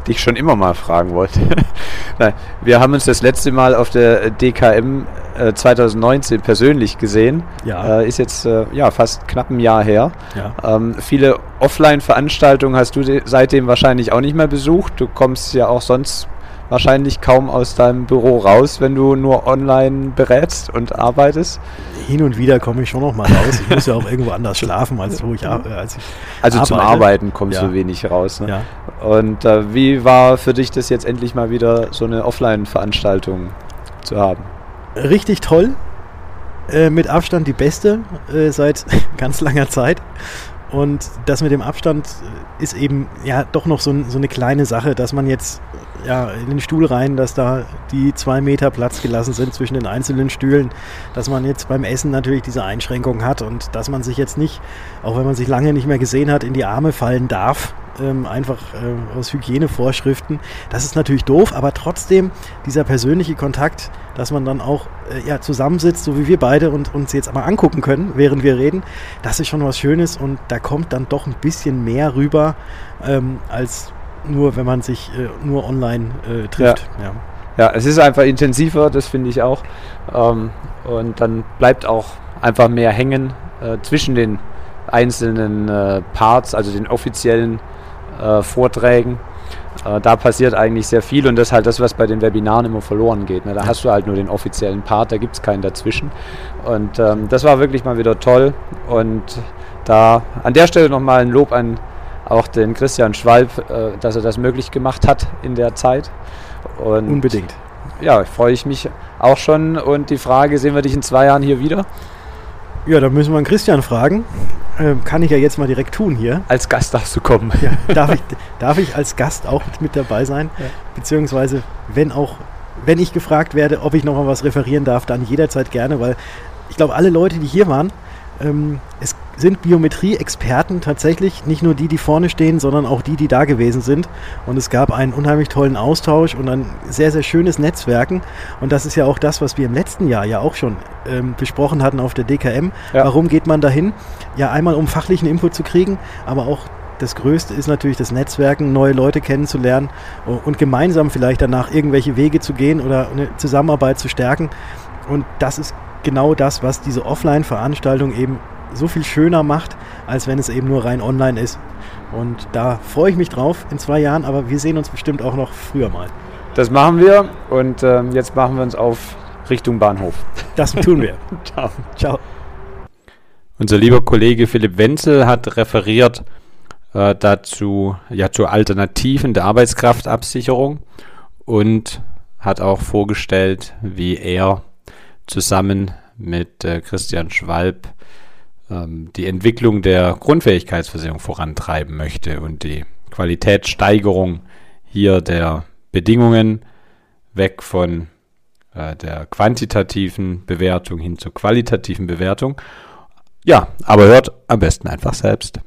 dich schon immer mal fragen wollte. [laughs] Nein, wir haben uns das letzte Mal auf der DKM äh, 2019 persönlich gesehen. Ja. Äh, ist jetzt äh, ja, fast knapp ein Jahr her. Ja. Ähm, viele Offline-Veranstaltungen hast du seitdem wahrscheinlich auch nicht mehr besucht. Du kommst ja auch sonst wahrscheinlich kaum aus deinem Büro raus, wenn du nur online berätst und arbeitest. Hin und wieder komme ich schon noch mal raus. Ich muss ja auch irgendwo anders schlafen, als wo ich, äh, als ich Also arbeite. zum Arbeiten kommst ja. du wenig raus. Ne? Ja. Und äh, wie war für dich das jetzt endlich mal wieder so eine Offline-Veranstaltung zu haben? Richtig toll. äh, mit Abstand die beste äh, seit [laughs] ganz langer Zeit. Und das mit dem Abstand ist eben ja doch noch so, so eine kleine Sache, dass man jetzt ja, in den Stuhl rein, dass da die zwei Meter Platz gelassen sind zwischen den einzelnen Stühlen, dass man jetzt beim Essen natürlich diese Einschränkung hat und dass man sich jetzt nicht, auch wenn man sich lange nicht mehr gesehen hat, in die Arme fallen darf, ähm, einfach äh, aus Hygienevorschriften. Das ist natürlich doof, aber trotzdem dieser persönliche Kontakt, dass man dann auch äh, ja, zusammensitzt, so wie wir beide und uns jetzt mal angucken können, während wir reden, das ist schon was Schönes und da kommt dann doch ein bisschen mehr rüber ähm, als nur, wenn man sich äh, nur online äh, trifft. Ja. ja. Ja. es ist einfach intensiver, das finde ich auch. Ähm, und dann bleibt auch einfach mehr hängen äh, zwischen den einzelnen äh, Parts, also den offiziellen Vorträgen. Äh, da passiert eigentlich sehr viel und das ist halt das, was bei den Webinaren immer verloren geht. Ne? Da hast du halt nur den offiziellen Part, da gibt es keinen dazwischen. Und ähm, das war wirklich mal wieder toll. Und da an der Stelle nochmal ein Lob an auch den Christian Schwalb, äh, dass er das möglich gemacht hat in der Zeit. Und Unbedingt. Ja, freue ich mich auch schon. Und die Frage, sehen wir dich in zwei Jahren hier wieder? Ja, da müssen wir einen Christian fragen. Ähm, kann ich ja jetzt mal direkt tun hier. Als Gast darfst du kommen. Ja, [laughs] darf, ich, darf ich als Gast auch mit dabei sein? Ja. Beziehungsweise, wenn auch, wenn ich gefragt werde, ob ich noch mal was referieren darf, dann jederzeit gerne, weil ich glaube, alle Leute, die hier waren, ähm, es sind Biometrie-Experten tatsächlich, nicht nur die, die vorne stehen, sondern auch die, die da gewesen sind. Und es gab einen unheimlich tollen Austausch und ein sehr, sehr schönes Netzwerken. Und das ist ja auch das, was wir im letzten Jahr ja auch schon ähm, besprochen hatten auf der DKM. Ja. Warum geht man dahin? Ja, einmal um fachlichen Input zu kriegen, aber auch das Größte ist natürlich das Netzwerken, neue Leute kennenzulernen und gemeinsam vielleicht danach irgendwelche Wege zu gehen oder eine Zusammenarbeit zu stärken. Und das ist genau das, was diese Offline-Veranstaltung eben so viel schöner macht, als wenn es eben nur rein online ist. Und da freue ich mich drauf in zwei Jahren, aber wir sehen uns bestimmt auch noch früher mal. Das machen wir und äh, jetzt machen wir uns auf Richtung Bahnhof. Das tun wir. [laughs] Ciao. Ciao. Unser lieber Kollege Philipp Wenzel hat referiert äh, dazu, ja, zu Alternativen der Arbeitskraftabsicherung und hat auch vorgestellt, wie er zusammen mit äh, Christian Schwalb ähm, die Entwicklung der Grundfähigkeitsversicherung vorantreiben möchte und die Qualitätssteigerung hier der Bedingungen weg von äh, der quantitativen Bewertung hin zur qualitativen Bewertung. Ja, aber hört am besten einfach selbst.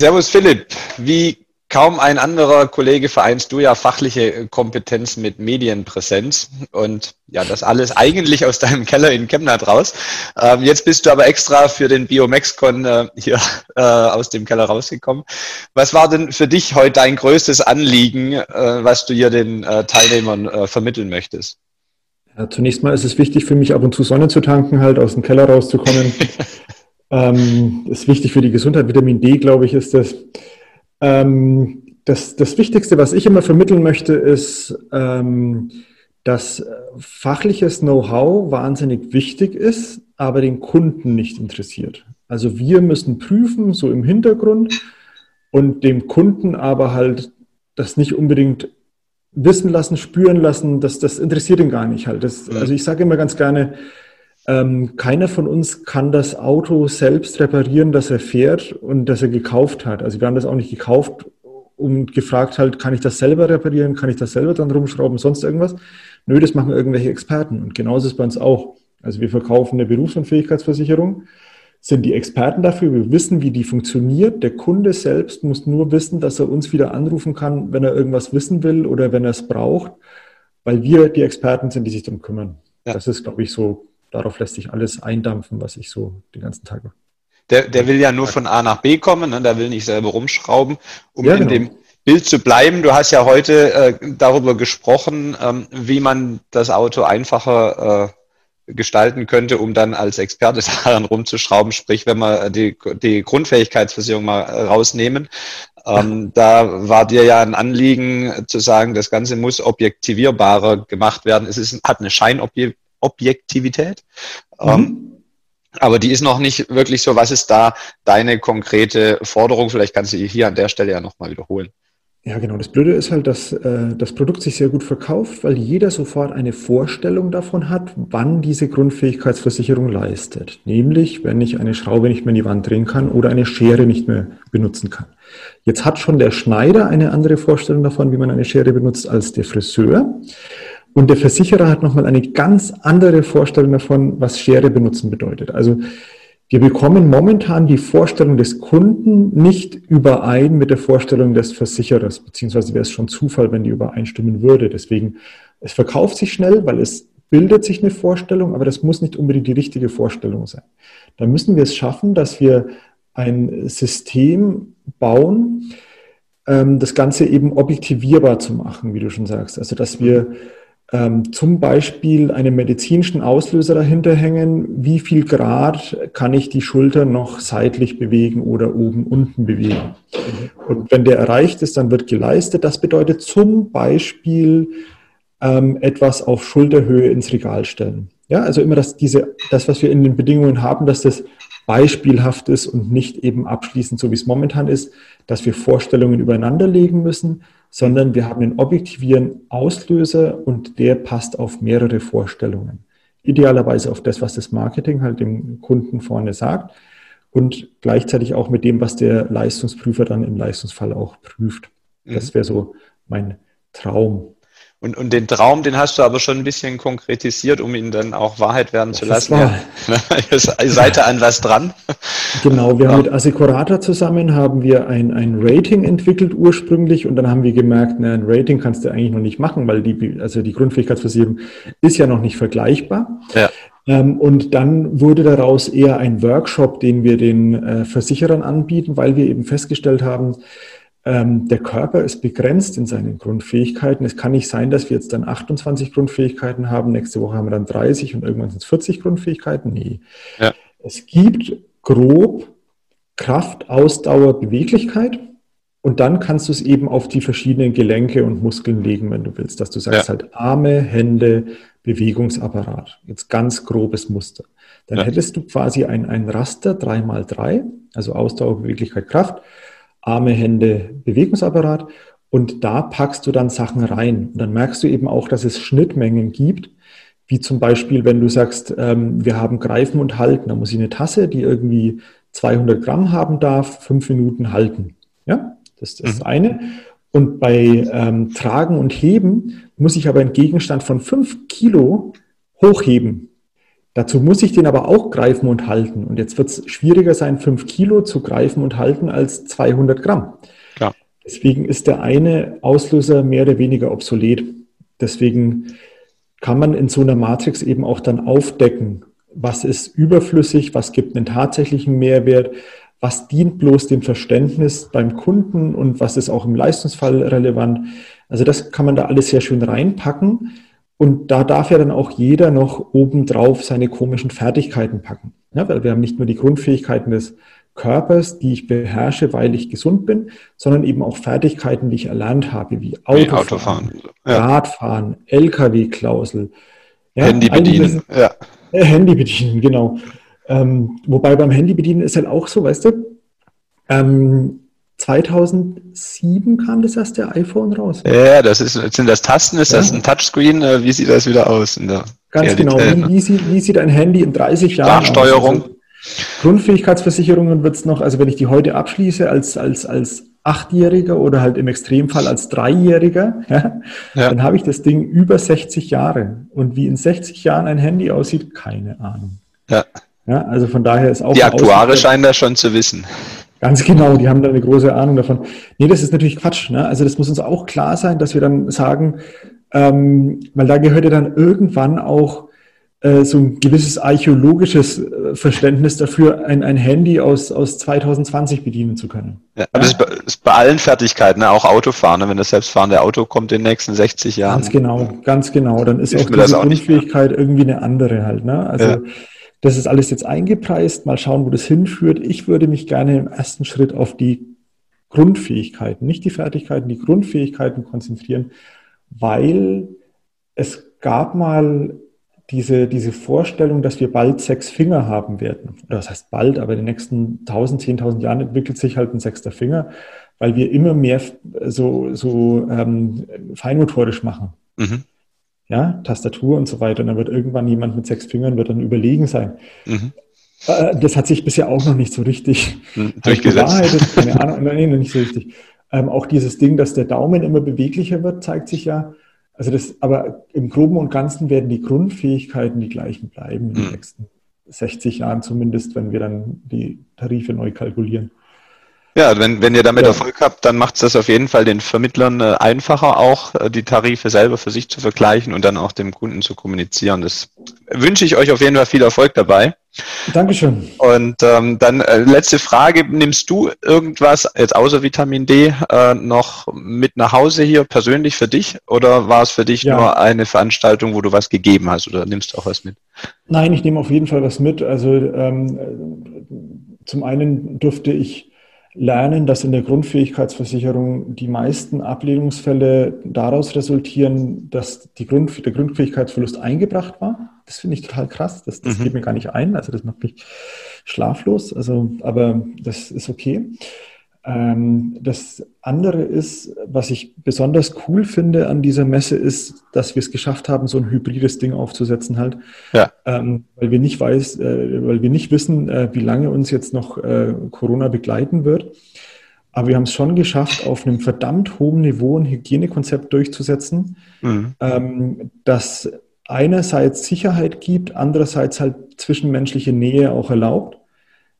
Servus Philipp, wie Kaum ein anderer Kollege vereinst du ja fachliche Kompetenz mit Medienpräsenz und ja, das alles eigentlich aus deinem Keller in Chemnat raus. Ähm, jetzt bist du aber extra für den BioMexCon äh, hier [laughs] äh, aus dem Keller rausgekommen. Was war denn für dich heute dein größtes Anliegen, äh, was du hier den äh, Teilnehmern äh, vermitteln möchtest? Ja, zunächst mal ist es wichtig für mich, ab und zu Sonne zu tanken, halt aus dem Keller rauszukommen. [laughs] ähm, ist wichtig für die Gesundheit. Vitamin D, glaube ich, ist das. Ähm, das, das Wichtigste, was ich immer vermitteln möchte, ist, ähm, dass fachliches Know-how wahnsinnig wichtig ist, aber den Kunden nicht interessiert. Also wir müssen prüfen, so im Hintergrund, und dem Kunden aber halt das nicht unbedingt wissen lassen, spüren lassen, das, das interessiert ihn gar nicht halt. Das, also ich sage immer ganz gerne, ähm, keiner von uns kann das Auto selbst reparieren, das er fährt und das er gekauft hat. Also wir haben das auch nicht gekauft und gefragt halt, kann ich das selber reparieren, kann ich das selber dann rumschrauben, sonst irgendwas? Nö, das machen irgendwelche Experten. Und genauso ist es bei uns auch. Also wir verkaufen eine Berufsunfähigkeitsversicherung, sind die Experten dafür, wir wissen, wie die funktioniert. Der Kunde selbst muss nur wissen, dass er uns wieder anrufen kann, wenn er irgendwas wissen will oder wenn er es braucht, weil wir die Experten sind, die sich darum kümmern. Ja. Das ist, glaube ich, so darauf lässt sich alles eindampfen, was ich so den ganzen Tag mache. Der, der will ja nur von A nach B kommen, ne? der will nicht selber rumschrauben, um ja, genau. in dem Bild zu bleiben. Du hast ja heute äh, darüber gesprochen, ähm, wie man das Auto einfacher äh, gestalten könnte, um dann als Experte [laughs] daran rumzuschrauben, sprich, wenn wir die, die Grundfähigkeitsversicherung mal äh, rausnehmen. Ähm, da war dir ja ein Anliegen zu sagen, das Ganze muss objektivierbarer gemacht werden. Es ist, hat eine Scheinobjektivität Objektivität. Mhm. Ähm, aber die ist noch nicht wirklich so. Was ist da deine konkrete Forderung? Vielleicht kannst du hier an der Stelle ja nochmal wiederholen. Ja, genau. Das Blöde ist halt, dass äh, das Produkt sich sehr gut verkauft, weil jeder sofort eine Vorstellung davon hat, wann diese Grundfähigkeitsversicherung leistet. Nämlich, wenn ich eine Schraube nicht mehr in die Wand drehen kann oder eine Schere nicht mehr benutzen kann. Jetzt hat schon der Schneider eine andere Vorstellung davon, wie man eine Schere benutzt, als der Friseur. Und der Versicherer hat nochmal eine ganz andere Vorstellung davon, was Schere benutzen bedeutet. Also wir bekommen momentan die Vorstellung des Kunden nicht überein mit der Vorstellung des Versicherers, beziehungsweise wäre es schon Zufall, wenn die übereinstimmen würde. Deswegen, es verkauft sich schnell, weil es bildet sich eine Vorstellung, aber das muss nicht unbedingt die richtige Vorstellung sein. Da müssen wir es schaffen, dass wir ein System bauen, ähm, das Ganze eben objektivierbar zu machen, wie du schon sagst. Also, dass wir ähm, zum Beispiel einen medizinischen Auslöser dahinter hängen, wie viel Grad kann ich die Schulter noch seitlich bewegen oder oben unten bewegen. Und wenn der erreicht ist, dann wird geleistet. Das bedeutet zum Beispiel ähm, etwas auf Schulterhöhe ins Regal stellen. Ja, also immer das, diese, das, was wir in den Bedingungen haben, dass das beispielhaft ist und nicht eben abschließend, so wie es momentan ist, dass wir Vorstellungen übereinander legen müssen, sondern wir haben einen objektivieren Auslöser und der passt auf mehrere Vorstellungen. Idealerweise auf das, was das Marketing halt dem Kunden vorne sagt und gleichzeitig auch mit dem, was der Leistungsprüfer dann im Leistungsfall auch prüft. Das mhm. wäre so mein Traum. Und, und den Traum, den hast du aber schon ein bisschen konkretisiert, um ihn dann auch Wahrheit werden zu lassen. Ja. [laughs] Ihr seid da an was dran. Genau, wir haben mit Assicurata zusammen haben wir ein, ein Rating entwickelt ursprünglich und dann haben wir gemerkt, na, ein Rating kannst du eigentlich noch nicht machen, weil die, also die Grundfähigkeitsversicherung ist ja noch nicht vergleichbar. Ja. Ähm, und dann wurde daraus eher ein Workshop, den wir den äh, Versicherern anbieten, weil wir eben festgestellt haben, der Körper ist begrenzt in seinen Grundfähigkeiten. Es kann nicht sein, dass wir jetzt dann 28 Grundfähigkeiten haben, nächste Woche haben wir dann 30 und irgendwann sind es 40 Grundfähigkeiten. Nee. Ja. Es gibt grob Kraft, Ausdauer, Beweglichkeit. Und dann kannst du es eben auf die verschiedenen Gelenke und Muskeln legen, wenn du willst, dass du sagst ja. halt Arme, Hände, Bewegungsapparat. Jetzt ganz grobes Muster. Dann ja. hättest du quasi ein, ein Raster 3x3, also Ausdauer, Beweglichkeit, Kraft. Arme, Hände, Bewegungsapparat. Und da packst du dann Sachen rein. Und dann merkst du eben auch, dass es Schnittmengen gibt, wie zum Beispiel, wenn du sagst, ähm, wir haben Greifen und Halten. Da muss ich eine Tasse, die irgendwie 200 Gramm haben darf, fünf Minuten halten. Ja, das ist das mhm. eine. Und bei ähm, Tragen und Heben muss ich aber einen Gegenstand von fünf Kilo hochheben. Dazu muss ich den aber auch greifen und halten. Und jetzt wird es schwieriger sein, fünf Kilo zu greifen und halten als 200 Gramm. Klar. Deswegen ist der eine Auslöser mehr oder weniger obsolet. Deswegen kann man in so einer Matrix eben auch dann aufdecken, was ist überflüssig, was gibt einen tatsächlichen Mehrwert, was dient bloß dem Verständnis beim Kunden und was ist auch im Leistungsfall relevant. Also das kann man da alles sehr schön reinpacken. Und da darf ja dann auch jeder noch obendrauf seine komischen Fertigkeiten packen. Ja, weil wir haben nicht nur die Grundfähigkeiten des Körpers, die ich beherrsche, weil ich gesund bin, sondern eben auch Fertigkeiten, die ich erlernt habe, wie Autofahren, Autofahren ja. Radfahren, LKW-Klausel. Ja, Handy bedienen. Ja. Äh, Handy bedienen, genau. Ähm, wobei beim Handy bedienen ist halt auch so, weißt du, ähm, 2007 kam das erste iPhone raus. Ja, das ist, sind das Tasten, ist ja. das ein Touchscreen? Äh, wie sieht das wieder aus? Ganz genau. Wie, wie, sieht, wie sieht ein Handy in 30 Jahren aus? Sprachsteuerung. Also Grundfähigkeitsversicherungen wird es noch, also wenn ich die heute abschließe als, als, als Achtjähriger oder halt im Extremfall als Dreijähriger, [laughs] ja, ja. dann habe ich das Ding über 60 Jahre. Und wie in 60 Jahren ein Handy aussieht, keine Ahnung. Ja. ja also von daher ist auch. Die Aktuare scheinen das schon zu wissen. Ganz genau, die haben da eine große Ahnung davon. Nee, das ist natürlich Quatsch. Ne? Also das muss uns auch klar sein, dass wir dann sagen, ähm, weil da gehört ja dann irgendwann auch äh, so ein gewisses archäologisches äh, Verständnis dafür, ein, ein Handy aus, aus 2020 bedienen zu können. Ja, aber ja? das ist bei allen Fertigkeiten, ne? auch Autofahren. Ne? Wenn das selbstfahrende Auto kommt in den nächsten 60 Jahren. Ganz genau, ganz genau. Dann ist auch diese Grundfähigkeit irgendwie eine andere halt. Ne? Also ja. Das ist alles jetzt eingepreist. Mal schauen, wo das hinführt. Ich würde mich gerne im ersten Schritt auf die Grundfähigkeiten, nicht die Fertigkeiten, die Grundfähigkeiten konzentrieren, weil es gab mal diese, diese Vorstellung, dass wir bald sechs Finger haben werden, oder das heißt bald, aber in den nächsten 1000, 10.000 Jahren entwickelt sich halt ein sechster Finger, weil wir immer mehr so, so ähm, feinmotorisch machen. Mhm. Ja, Tastatur und so weiter. Und dann wird irgendwann jemand mit sechs Fingern wird dann überlegen sein. Mhm. Äh, das hat sich bisher auch noch nicht so richtig hm, [laughs] durchgesetzt. Keine Ahnung, nein, noch nicht so richtig. Ähm, auch dieses Ding, dass der Daumen immer beweglicher wird, zeigt sich ja. Also das, aber im Groben und Ganzen werden die Grundfähigkeiten die gleichen bleiben in den mhm. nächsten 60 Jahren zumindest, wenn wir dann die Tarife neu kalkulieren. Ja, wenn, wenn ihr damit ja. Erfolg habt, dann macht es das auf jeden Fall den Vermittlern äh, einfacher, auch äh, die Tarife selber für sich zu vergleichen und dann auch dem Kunden zu kommunizieren. Das wünsche ich euch auf jeden Fall viel Erfolg dabei. Dankeschön. Und ähm, dann äh, letzte Frage, nimmst du irgendwas jetzt außer Vitamin D äh, noch mit nach Hause hier persönlich für dich oder war es für dich ja. nur eine Veranstaltung, wo du was gegeben hast oder nimmst du auch was mit? Nein, ich nehme auf jeden Fall was mit. Also ähm, zum einen durfte ich lernen, dass in der Grundfähigkeitsversicherung die meisten Ablehnungsfälle daraus resultieren, dass die Grund, der Grundfähigkeitsverlust eingebracht war. Das finde ich total krass. Das, das mhm. geht mir gar nicht ein. Also das macht mich schlaflos. Also, aber das ist okay. Ähm, das andere ist, was ich besonders cool finde an dieser Messe, ist, dass wir es geschafft haben, so ein hybrides Ding aufzusetzen halt. Ja. Ähm, weil wir nicht weiß, äh, weil wir nicht wissen, äh, wie lange uns jetzt noch äh, Corona begleiten wird. Aber wir haben es schon geschafft, auf einem verdammt hohen Niveau ein Hygienekonzept durchzusetzen, mhm. ähm, das einerseits Sicherheit gibt, andererseits halt zwischenmenschliche Nähe auch erlaubt.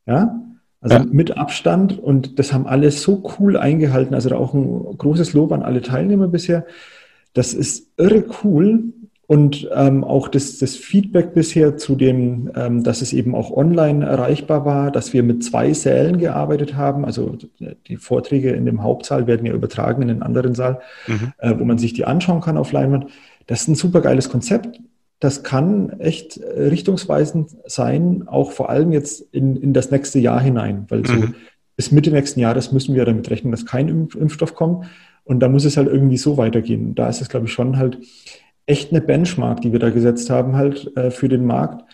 Ja, also ja. mit Abstand und das haben alle so cool eingehalten. Also auch ein großes Lob an alle Teilnehmer bisher. Das ist irre cool und ähm, auch das, das Feedback bisher zu dem, ähm, dass es eben auch online erreichbar war, dass wir mit zwei Sälen gearbeitet haben. Also die Vorträge in dem Hauptsaal werden ja übertragen in den anderen Saal, mhm. äh, wo man sich die anschauen kann auf Leinwand. Das ist ein super geiles Konzept das kann echt äh, richtungsweisend sein, auch vor allem jetzt in, in das nächste Jahr hinein, weil so mhm. bis Mitte nächsten Jahres müssen wir damit rechnen, dass kein Impfstoff kommt und da muss es halt irgendwie so weitergehen. Da ist es, glaube ich, schon halt echt eine Benchmark, die wir da gesetzt haben, halt äh, für den Markt,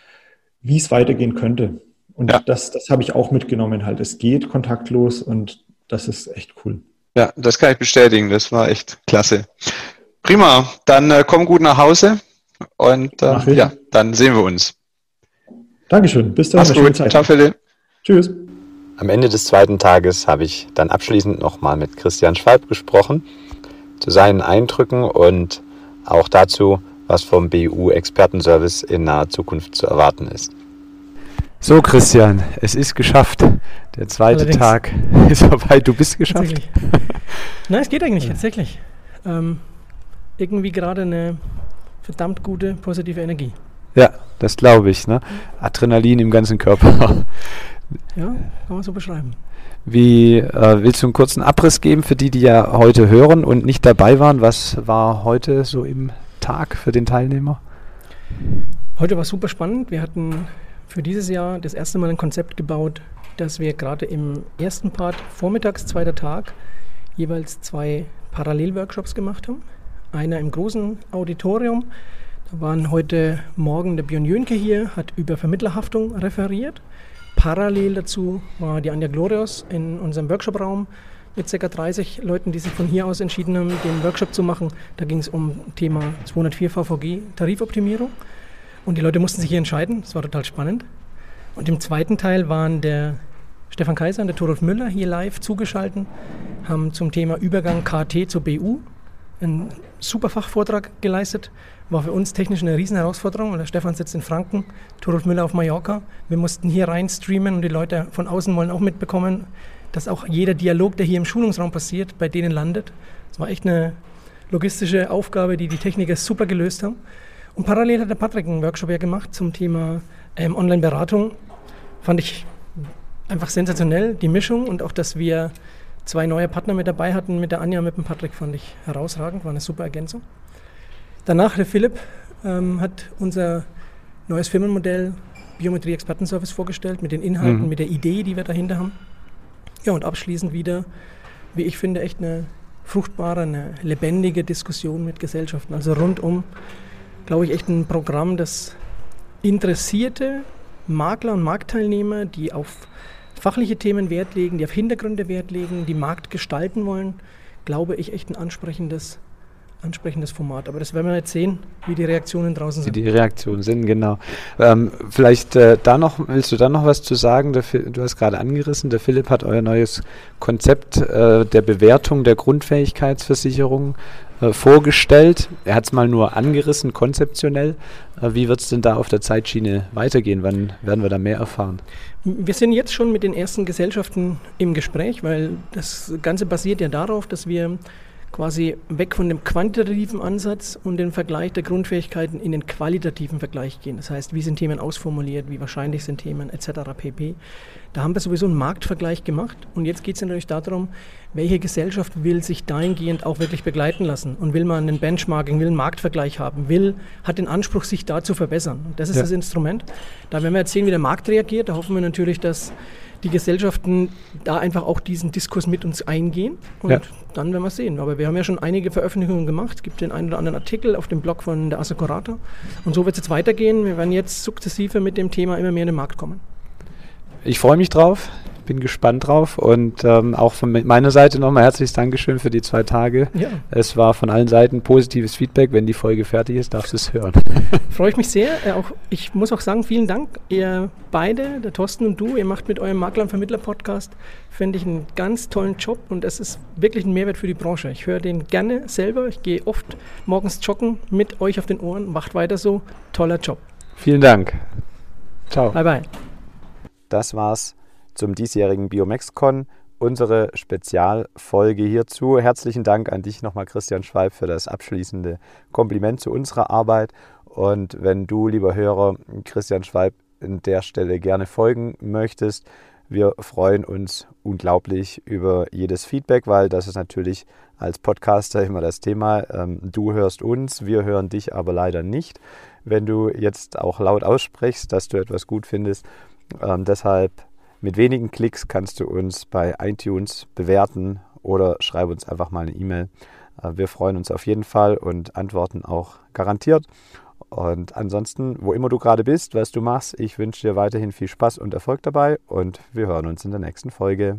wie es weitergehen könnte. Und ja. das, das habe ich auch mitgenommen halt. Es geht kontaktlos und das ist echt cool. Ja, das kann ich bestätigen. Das war echt klasse. Prima. Dann äh, komm gut nach Hause. Und äh, ja, dann sehen wir uns. Dankeschön. Bis dann. Mach's gut. Ciao, Philipp. Tschüss. Am Ende des zweiten Tages habe ich dann abschließend nochmal mit Christian Schwalb gesprochen zu seinen Eindrücken und auch dazu, was vom BU-Expertenservice in naher Zukunft zu erwarten ist. So, Christian, es ist geschafft. Der zweite Allerdings. Tag [laughs] ist vorbei. Du bist geschafft. [laughs] Nein, es geht eigentlich tatsächlich. Ähm, irgendwie gerade eine verdammt gute positive Energie. Ja, das glaube ich. Ne? Adrenalin im ganzen Körper. ja, [laughs] kann man so beschreiben. Wie äh, willst du einen kurzen Abriss geben für die, die ja heute hören und nicht dabei waren? Was war heute so im Tag für den Teilnehmer? Heute war super spannend. Wir hatten für dieses Jahr das erste Mal ein Konzept gebaut, dass wir gerade im ersten Part vormittags, zweiter Tag, jeweils zwei Parallelworkshops gemacht haben einer im großen Auditorium. Da waren heute Morgen der Björn Jönke hier, hat über Vermittlerhaftung referiert. Parallel dazu war die Anja Glorios in unserem Workshopraum mit ca. 30 Leuten, die sich von hier aus entschieden haben, den Workshop zu machen. Da ging es um Thema 204 VVG Tarifoptimierung. Und die Leute mussten sich hier entscheiden. Das war total spannend. Und im zweiten Teil waren der Stefan Kaiser und der Torolf Müller hier live zugeschaltet, haben zum Thema Übergang KT zur BU einen super Fachvortrag geleistet. War für uns technisch eine Riesenherausforderung, weil der Stefan sitzt in Franken, Torolf Müller auf Mallorca. Wir mussten hier rein streamen und die Leute von außen wollen auch mitbekommen, dass auch jeder Dialog, der hier im Schulungsraum passiert, bei denen landet. Das war echt eine logistische Aufgabe, die die Techniker super gelöst haben. Und parallel hat der Patrick einen Workshop ja gemacht zum Thema ähm, Online-Beratung. Fand ich einfach sensationell, die Mischung und auch, dass wir zwei neue Partner mit dabei hatten, mit der Anja, mit dem Patrick, fand ich herausragend, war eine super Ergänzung. Danach der Philipp ähm, hat unser neues Firmenmodell Biometrie Expertenservice vorgestellt, mit den Inhalten, mhm. mit der Idee, die wir dahinter haben. Ja, und abschließend wieder, wie ich finde, echt eine fruchtbare, eine lebendige Diskussion mit Gesellschaften. Also rundum, glaube ich, echt ein Programm, das interessierte Makler und Marktteilnehmer, die auf fachliche Themen Wert legen, die auf Hintergründe Wert legen, die Markt gestalten wollen, glaube ich, echt ein ansprechendes ansprechendes Format. Aber das werden wir jetzt sehen, wie die Reaktionen draußen sind. Wie die Reaktionen sind, genau. Ähm, vielleicht äh, da noch, willst du da noch was zu sagen? Der, du hast gerade angerissen, der Philipp hat euer neues Konzept äh, der Bewertung der Grundfähigkeitsversicherung äh, vorgestellt. Er hat es mal nur angerissen, konzeptionell. Äh, wie wird es denn da auf der Zeitschiene weitergehen? Wann werden wir da mehr erfahren? Wir sind jetzt schon mit den ersten Gesellschaften im Gespräch, weil das Ganze basiert ja darauf, dass wir quasi weg von dem quantitativen Ansatz und den Vergleich der Grundfähigkeiten in den qualitativen Vergleich gehen. Das heißt, wie sind Themen ausformuliert, wie wahrscheinlich sind Themen etc. pp. Da haben wir sowieso einen Marktvergleich gemacht und jetzt geht es natürlich darum, welche Gesellschaft will sich dahingehend auch wirklich begleiten lassen und will man einen Benchmarking, will einen Marktvergleich haben, will, hat den Anspruch, sich da zu verbessern. Und das ist ja. das Instrument. Da werden wir jetzt sehen, wie der Markt reagiert. Da hoffen wir natürlich, dass die Gesellschaften da einfach auch diesen Diskurs mit uns eingehen und ja. dann werden wir sehen. Aber wir haben ja schon einige Veröffentlichungen gemacht. Es gibt den einen oder anderen Artikel auf dem Blog von der Assecurata und so wird es jetzt weitergehen. Wir werden jetzt sukzessive mit dem Thema immer mehr in den Markt kommen. Ich freue mich drauf bin gespannt drauf und ähm, auch von meiner Seite nochmal herzliches Dankeschön für die zwei Tage. Ja. Es war von allen Seiten positives Feedback. Wenn die Folge fertig ist, darfst du es hören. [laughs] Freue ich mich sehr. Äh, auch, ich muss auch sagen, vielen Dank. Ihr beide, der Thorsten und du, ihr macht mit eurem Makler- und Vermittler-Podcast, finde ich, einen ganz tollen Job und es ist wirklich ein Mehrwert für die Branche. Ich höre den gerne selber. Ich gehe oft morgens joggen mit euch auf den Ohren. Macht weiter so. Toller Job. Vielen Dank. Ciao. Bye, bye. Das war's zum diesjährigen BiomexCon. Unsere Spezialfolge hierzu. Herzlichen Dank an dich nochmal, Christian Schwalb, für das abschließende Kompliment zu unserer Arbeit. Und wenn du, lieber Hörer, Christian Schwalb an der Stelle gerne folgen möchtest, wir freuen uns unglaublich über jedes Feedback, weil das ist natürlich als Podcaster immer das Thema. Ähm, du hörst uns, wir hören dich aber leider nicht. Wenn du jetzt auch laut aussprichst, dass du etwas gut findest, ähm, deshalb mit wenigen Klicks kannst du uns bei iTunes bewerten oder schreib uns einfach mal eine E-Mail. Äh, wir freuen uns auf jeden Fall und antworten auch garantiert. Und ansonsten, wo immer du gerade bist, was du machst, ich wünsche dir weiterhin viel Spaß und Erfolg dabei und wir hören uns in der nächsten Folge.